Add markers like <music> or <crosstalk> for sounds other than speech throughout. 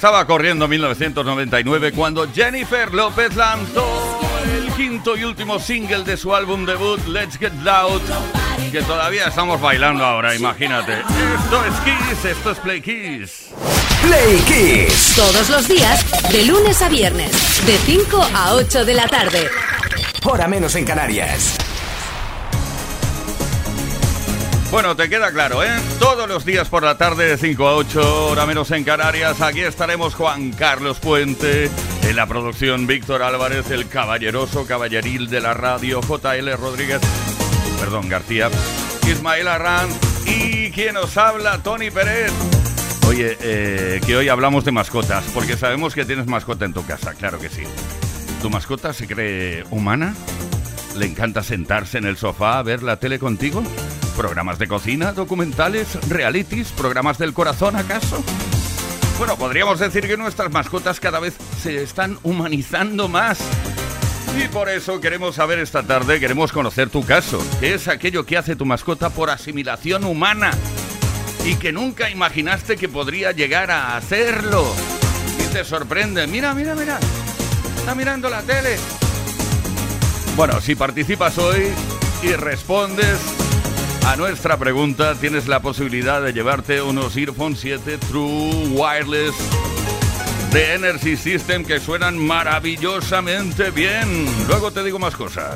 Estaba corriendo 1999 cuando Jennifer López lanzó el quinto y último single de su álbum debut, Let's Get Loud, que todavía estamos bailando ahora, imagínate. Esto es Kiss, esto es Play Kiss. Play Kiss. Todos los días, de lunes a viernes, de 5 a 8 de la tarde. Hora menos en Canarias. Bueno, te queda claro, ¿eh? Todos los días por la tarde de 5 a 8, hora menos en Canarias, aquí estaremos Juan Carlos Puente, en la producción Víctor Álvarez, el caballeroso caballeril de la radio, JL Rodríguez, perdón, García, Ismael Arranz y quien nos habla, Tony Pérez. Oye, eh, que hoy hablamos de mascotas, porque sabemos que tienes mascota en tu casa, claro que sí. ¿Tu mascota se cree humana? ¿Le encanta sentarse en el sofá a ver la tele contigo? ¿Programas de cocina, documentales, realities, programas del corazón acaso? Bueno, podríamos decir que nuestras mascotas cada vez se están humanizando más. Y por eso queremos saber esta tarde, queremos conocer tu caso, que es aquello que hace tu mascota por asimilación humana y que nunca imaginaste que podría llegar a hacerlo. Y te sorprende, mira, mira, mira, está mirando la tele. Bueno, si participas hoy y respondes a nuestra pregunta, tienes la posibilidad de llevarte unos Earphone 7 True Wireless de Energy System que suenan maravillosamente bien. Luego te digo más cosas.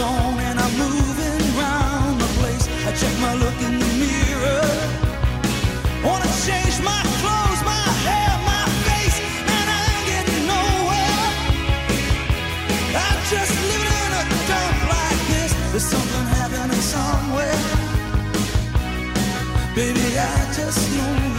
zone and I'm moving around the place. I check my look in the mirror. Wanna change my clothes, my hair, my face, and I ain't getting nowhere. I'm just living in a dump like this. There's something happening somewhere. Baby, I just know.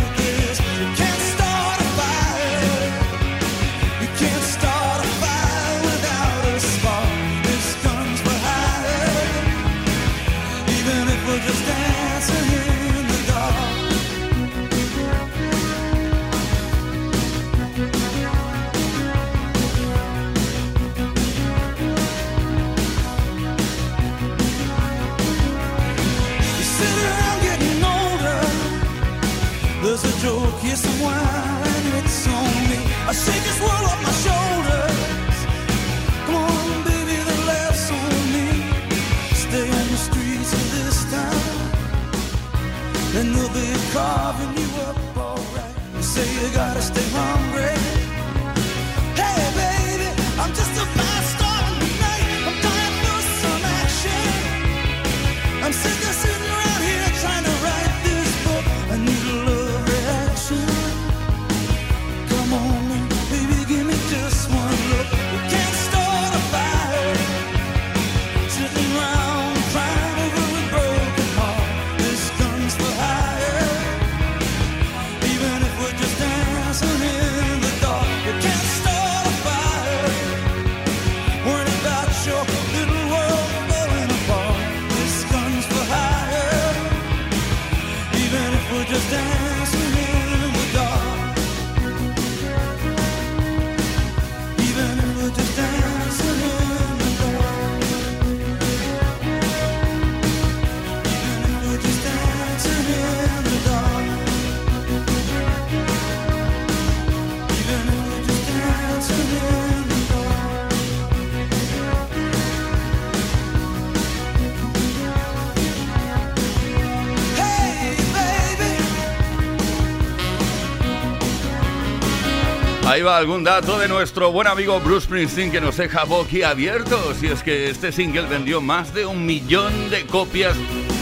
Ahí va algún dato de nuestro buen amigo Bruce Springsteen que nos deja boquiabiertos. Y es que este single vendió más de un millón de copias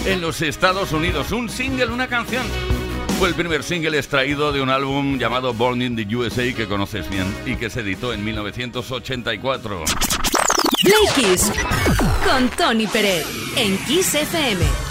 en los Estados Unidos. Un single, una canción. Fue el primer single extraído de un álbum llamado Born in the USA que conoces bien y que se editó en 1984. Play con Tony Pérez en Kiss FM.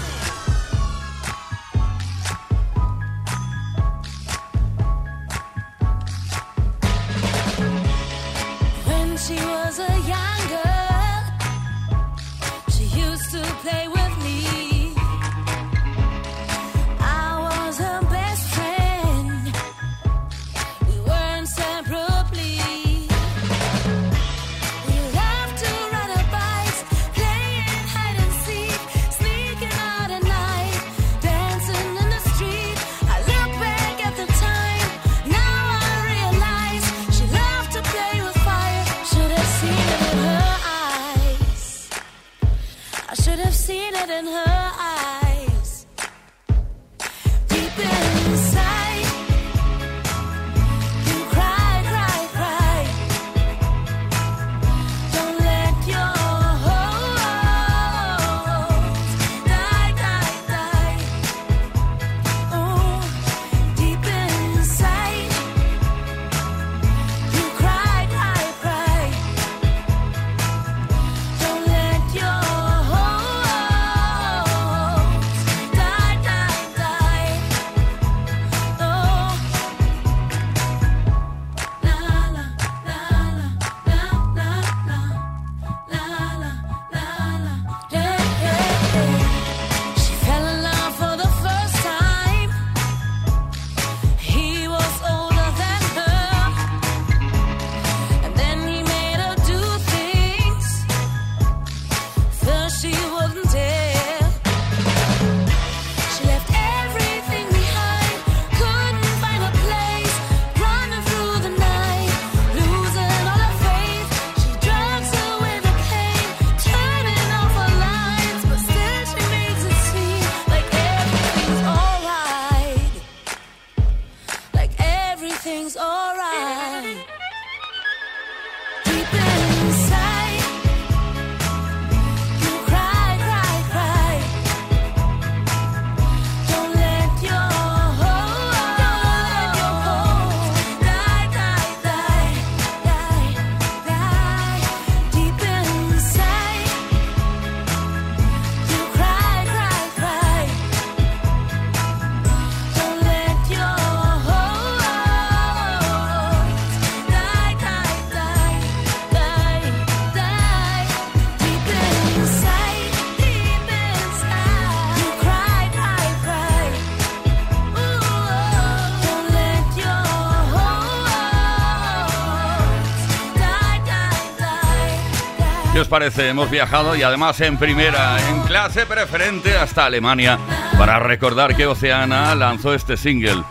Parece? Hemos viajado y además en primera, en clase preferente hasta Alemania, para recordar que Oceana lanzó este single.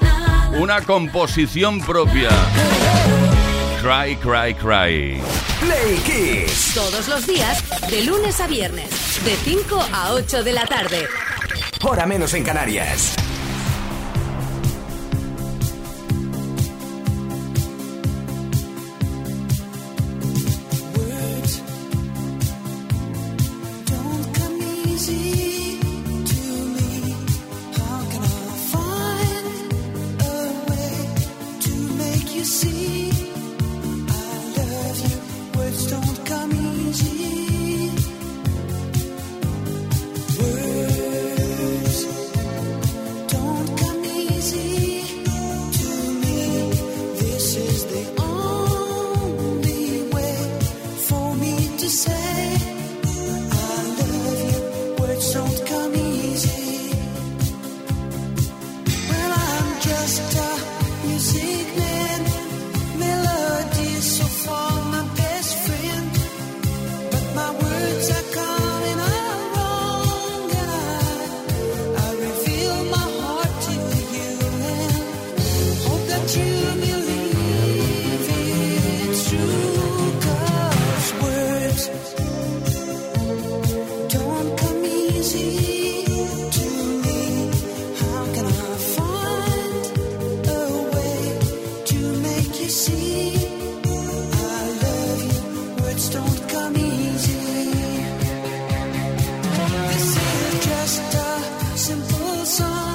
Una composición propia. Cry, cry, cry. Play Kiss. Todos los días, de lunes a viernes, de 5 a 8 de la tarde. Hora menos en Canarias. song.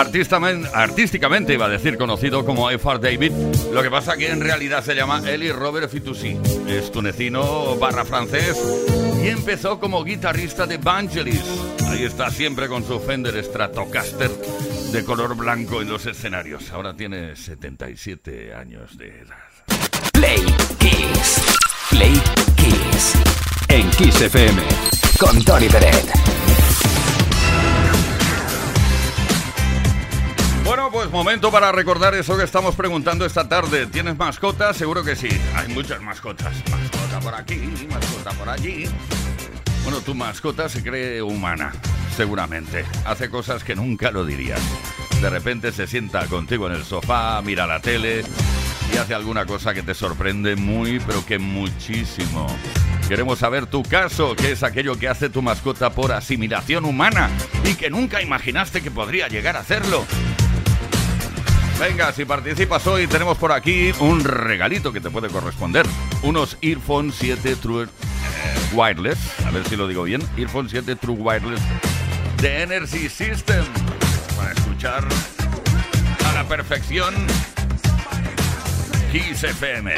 Artísticamente iba a decir conocido como F.R. David, lo que pasa que en realidad se llama Eli Robert Fitoussi. Es tunecino barra francés y empezó como guitarrista de Vangelis. Ahí está siempre con su Fender Stratocaster de color blanco en los escenarios. Ahora tiene 77 años de edad. Play Kiss. Play Kiss. En Kiss FM. Con Tony Peret. Bueno, pues momento para recordar eso que estamos preguntando esta tarde. ¿Tienes mascotas? Seguro que sí. Hay muchas mascotas. Mascota por aquí, mascota por allí. Bueno, tu mascota se cree humana, seguramente. Hace cosas que nunca lo dirías. De repente se sienta contigo en el sofá, mira la tele y hace alguna cosa que te sorprende muy, pero que muchísimo. Queremos saber tu caso, qué es aquello que hace tu mascota por asimilación humana y que nunca imaginaste que podría llegar a hacerlo. Venga, si participas hoy, tenemos por aquí un regalito que te puede corresponder. Unos Earphone 7 True Wireless, a ver si lo digo bien, Earphone 7 True Wireless de Energy System. Para escuchar a la perfección Kiss FM.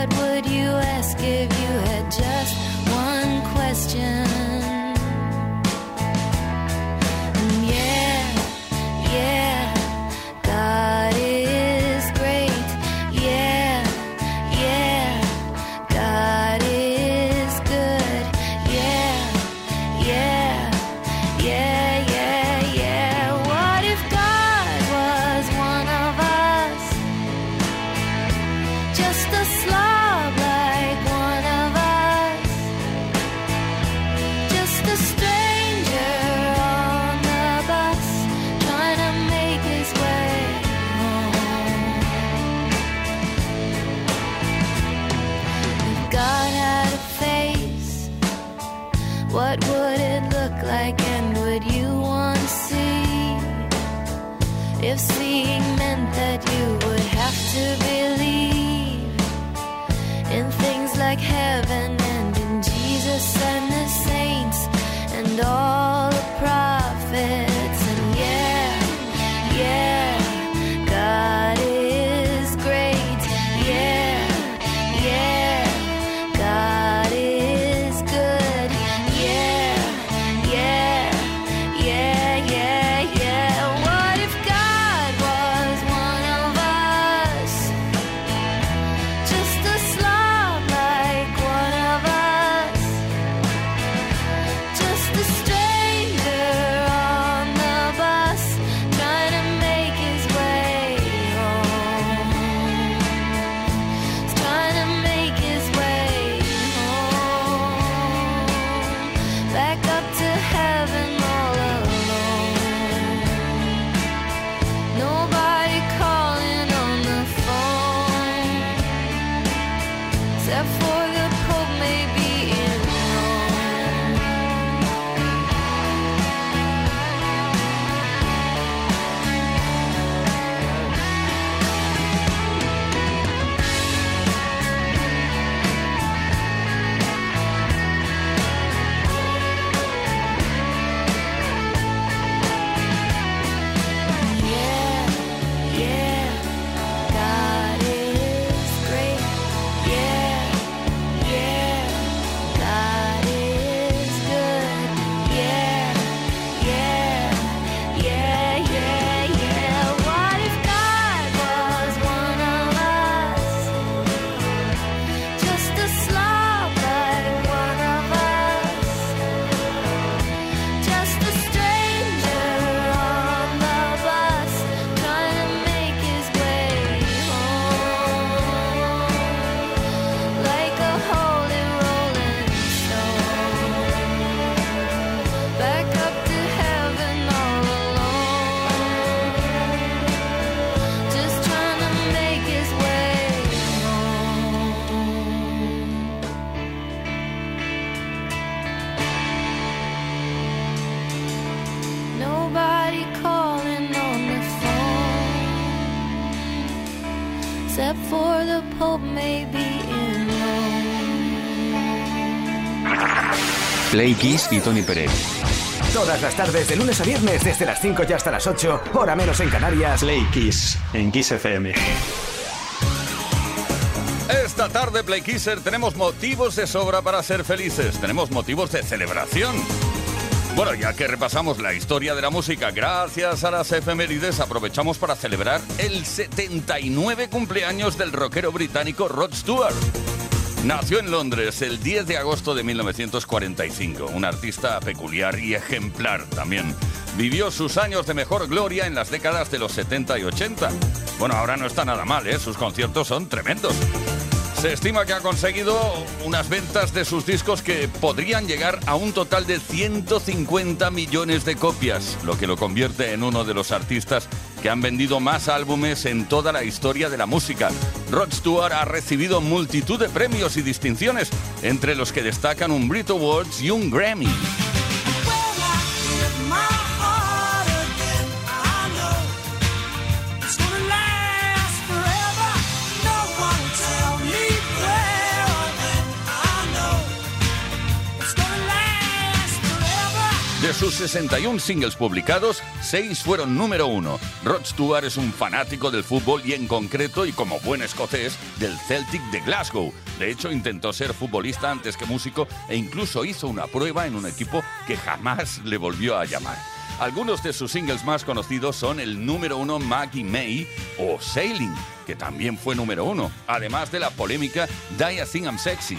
What would you ask if you had just one question? Play Kiss y Tony Pérez. Todas las tardes, de lunes a viernes, desde las 5 y hasta las 8, hora menos en Canarias. Play Kiss en Kiss FM. Esta tarde, Play Kisser, tenemos motivos de sobra para ser felices. Tenemos motivos de celebración. Bueno, ya que repasamos la historia de la música, gracias a las efemérides, aprovechamos para celebrar el 79 cumpleaños del rockero británico Rod Stewart. Nació en Londres el 10 de agosto de 1945, un artista peculiar y ejemplar también. Vivió sus años de mejor gloria en las décadas de los 70 y 80. Bueno, ahora no está nada mal, ¿eh? sus conciertos son tremendos. Se estima que ha conseguido unas ventas de sus discos que podrían llegar a un total de 150 millones de copias, lo que lo convierte en uno de los artistas que han vendido más álbumes en toda la historia de la música. Rod Stewart ha recibido multitud de premios y distinciones, entre los que destacan un Brit Awards y un Grammy. Sus 61 singles publicados, 6 fueron número uno. Rod Stewart es un fanático del fútbol y en concreto, y como buen escocés, del Celtic de Glasgow. De hecho, intentó ser futbolista antes que músico e incluso hizo una prueba en un equipo que jamás le volvió a llamar. Algunos de sus singles más conocidos son el número uno Maggie May o Sailing, que también fue número uno, además de la polémica Die I Think I'm Sexy.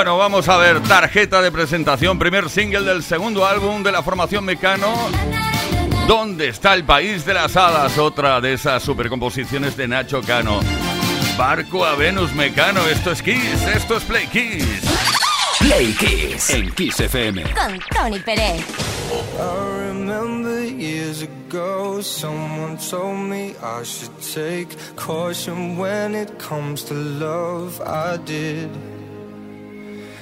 Bueno, vamos a ver, tarjeta de presentación, primer single del segundo álbum de la formación Mecano. ¿Dónde está el país de las hadas? Otra de esas supercomposiciones de Nacho Cano. Barco a Venus Mecano, esto es Kiss, esto es Play Kiss. Play Kiss en Kiss FM. Con Tony Pérez. I remember years ago, someone told me I should take caution when it comes to love. I did.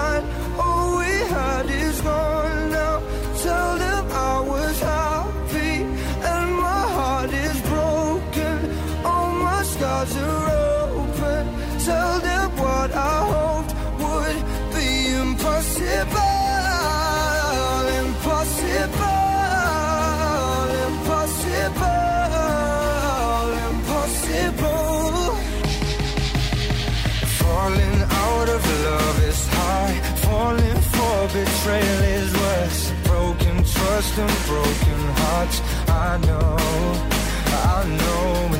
skyline. All we had is gone now. Tell them I was happy and my heart is broken. All my scars are open. Tell them what I And broken hearts. I know, I know.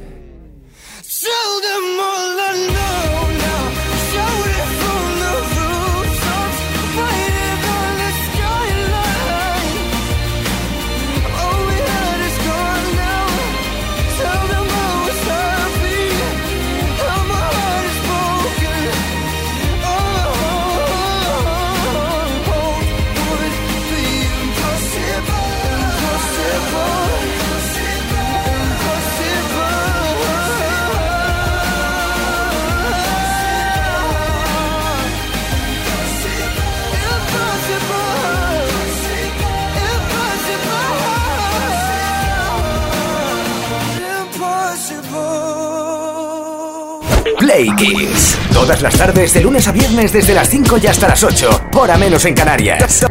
Todas las tardes, de lunes a viernes, desde las 5 y hasta las 8. Hora menos en Canarias.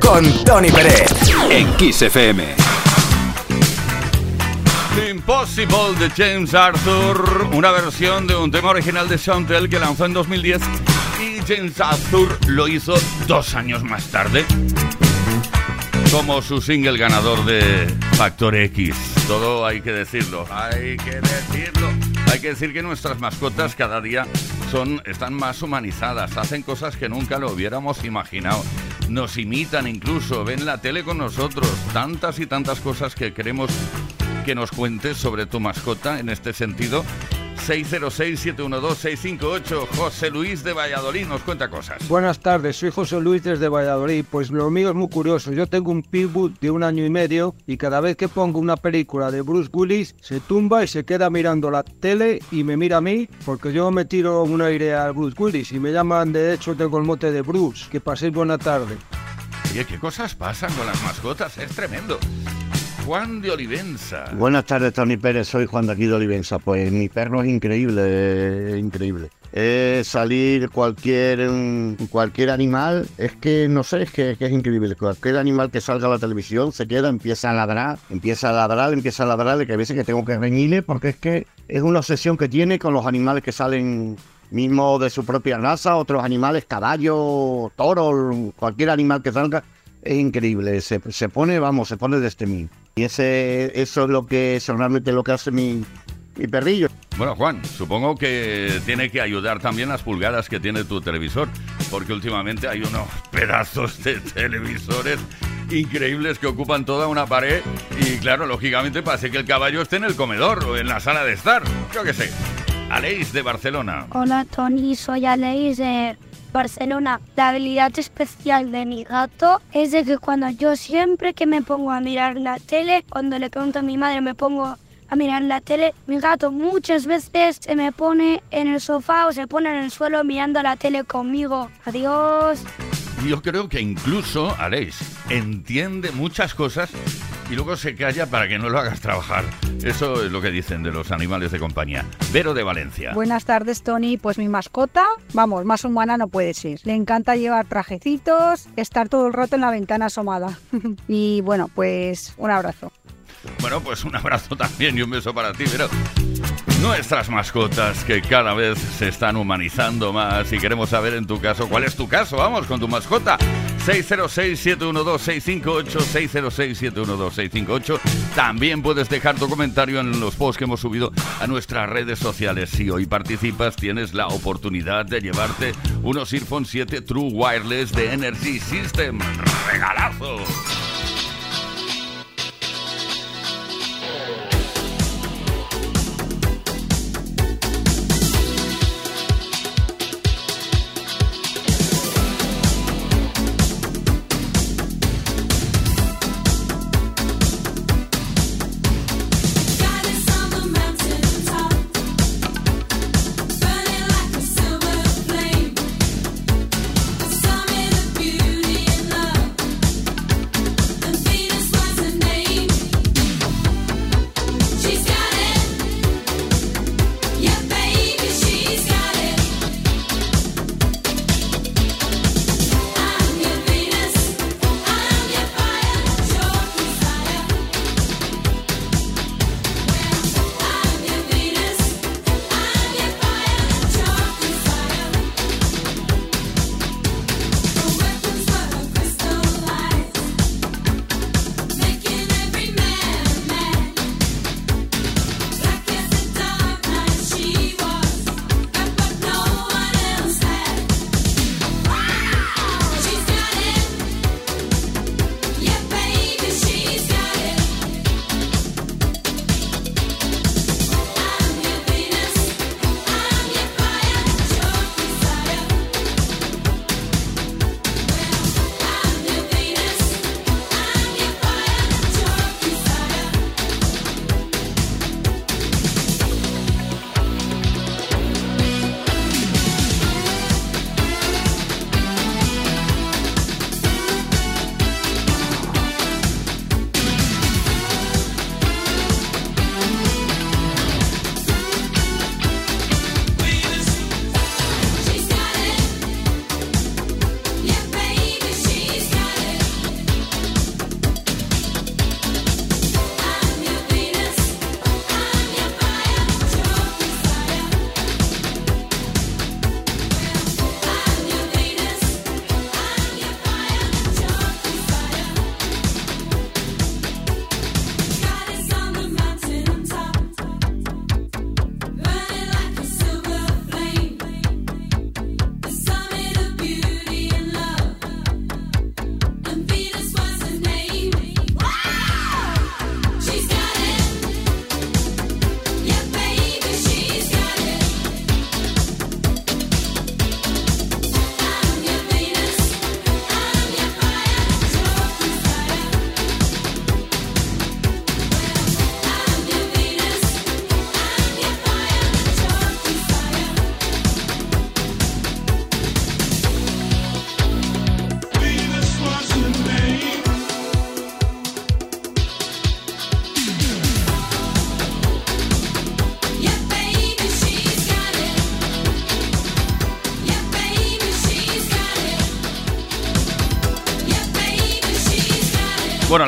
Con Tony Pérez. En Kiss FM. Impossible de James Arthur, una versión de un tema original de Chantel que lanzó en 2010 y James Arthur lo hizo dos años más tarde como su single ganador de Factor X. Todo hay que decirlo, hay que decirlo. Hay que decir que nuestras mascotas cada día son, están más humanizadas, hacen cosas que nunca lo hubiéramos imaginado. Nos imitan incluso, ven la tele con nosotros. Tantas y tantas cosas que queremos que nos cuentes sobre tu mascota en este sentido. 606-712-658. José Luis de Valladolid nos cuenta cosas. Buenas tardes, soy José Luis desde Valladolid. Pues lo mío es muy curioso. Yo tengo un pitbull de un año y medio y cada vez que pongo una película de Bruce Willis se tumba y se queda mirando la tele y me mira a mí porque yo me tiro un aire al Bruce Willis y me llaman de hecho tengo el mote de Bruce. Que paséis buena tarde. Oye, ¿qué cosas pasan con las mascotas? Es tremendo. Juan de Olivenza. Buenas tardes, Tony Pérez. Soy Juan de aquí de Olivenza. Pues mi perro es increíble, es increíble. salir cualquier mm, cualquier animal, es que no sé, es que, es increíble. Cualquier animal que salga a la televisión se queda, empieza a ladrar, empieza a ladrar, empieza a ladrar, de que a veces que tengo que reñirle porque es que es una obsesión que tiene con los animales que salen mismo de su propia raza, otros animales, caballos, toros, cualquier animal que salga, es increíble. Se, se pone, vamos, se pone desde mí. Y ese, eso es lo que, eso realmente lo que hace mi, mi perrillo. Bueno, Juan, supongo que tiene que ayudar también las pulgadas que tiene tu televisor, porque últimamente hay unos <laughs> pedazos de televisores increíbles que ocupan toda una pared y claro, lógicamente parece que el caballo esté en el comedor o en la sala de estar, yo qué sé. Aleix de Barcelona. Hola Tony, soy Aleix de Barcelona. La habilidad especial de mi gato es de que cuando yo siempre que me pongo a mirar la tele, cuando le pregunto a mi madre me pongo a mirar la tele, mi gato muchas veces se me pone en el sofá o se pone en el suelo mirando la tele conmigo. Adiós. Yo creo que incluso Aleix entiende muchas cosas y luego se calla para que no lo hagas trabajar. Eso es lo que dicen de los animales de compañía. Vero de Valencia. Buenas tardes, Tony. Pues mi mascota, vamos, más humana no puede ser. Le encanta llevar trajecitos, estar todo el rato en la ventana asomada. <laughs> y bueno, pues un abrazo. Bueno, pues un abrazo también y un beso para ti, pero nuestras mascotas que cada vez se están humanizando más y queremos saber en tu caso cuál es tu caso, vamos, con tu mascota. 606-712-658, 606-712-658. También puedes dejar tu comentario en los posts que hemos subido a nuestras redes sociales. Si hoy participas, tienes la oportunidad de llevarte unos Earphone 7 True Wireless de Energy System. ¡Regalazo!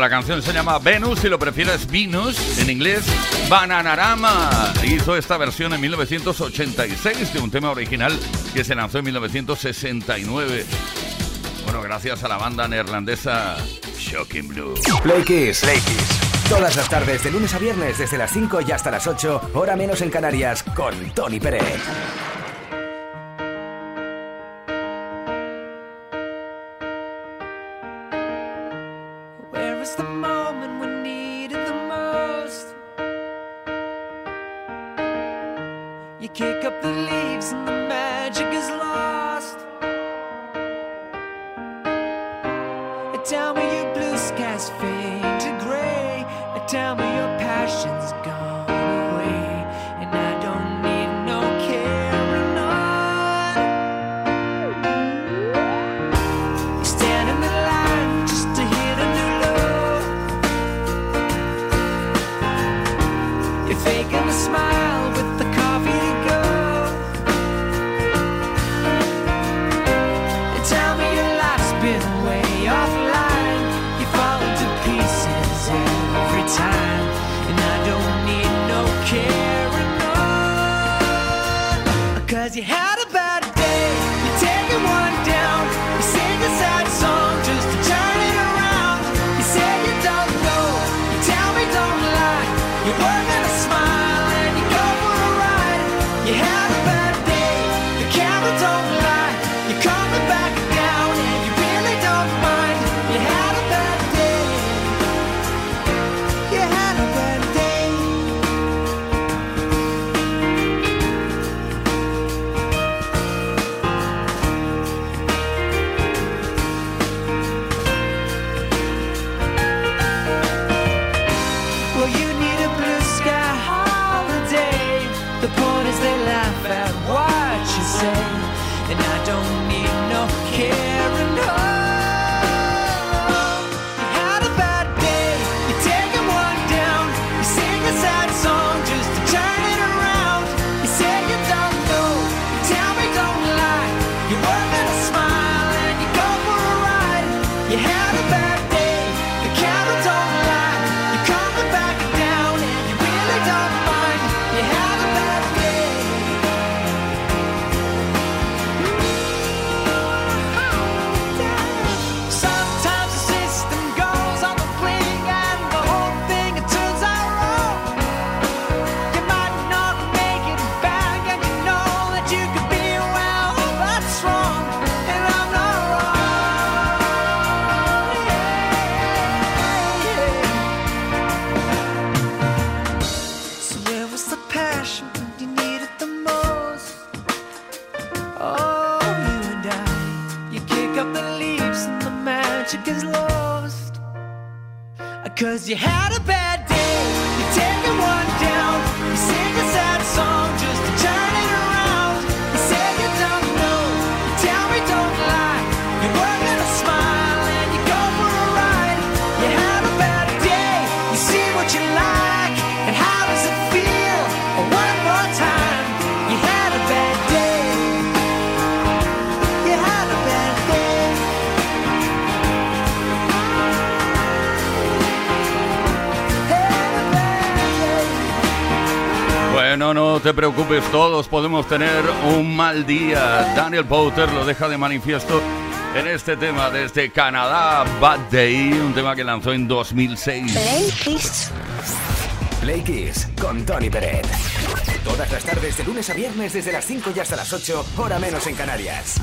La canción se llama Venus, si lo prefieres Venus, en inglés, Bananarama. Hizo esta versión en 1986 de un tema original que se lanzó en 1969. Bueno, gracias a la banda neerlandesa Shocking Blue. Play Kiss. Todas las tardes, de lunes a viernes, desde las 5 y hasta las 8, hora menos en Canarias, con Tony Pérez. no, te preocupes, todos podemos tener un mal día. Daniel Powter lo deja de manifiesto en este tema desde Canadá, Bad Day, un tema que lanzó en 2006. Play Kiss. Play Kiss con Tony Pérez. Todas las tardes de lunes a viernes desde las 5 y hasta las 8, hora menos en Canarias.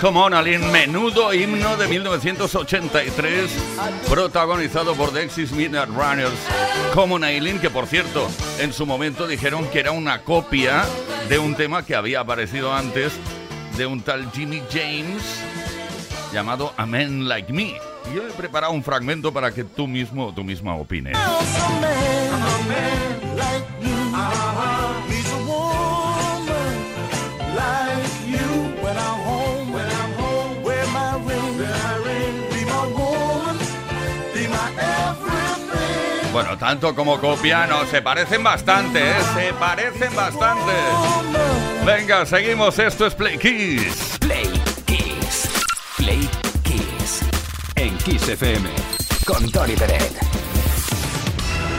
Cocomonalin, menudo himno de 1983, protagonizado por Dexys Midnight Runners. Cocomonalin, que por cierto, en su momento dijeron que era una copia de un tema que había aparecido antes de un tal Jimmy James llamado A Man Like Me. Yo he preparado un fragmento para que tú mismo o tú misma opines. Bueno, tanto como copia, no, se parecen bastante, ¿eh? Se parecen bastante. Venga, seguimos, esto es Play Kiss. Play Kiss. Play Kiss. En Kiss FM. Con Tony Pérez.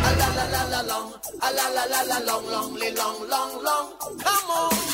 A la la la la long, a la la la la long, long, li long, long, long. Come on.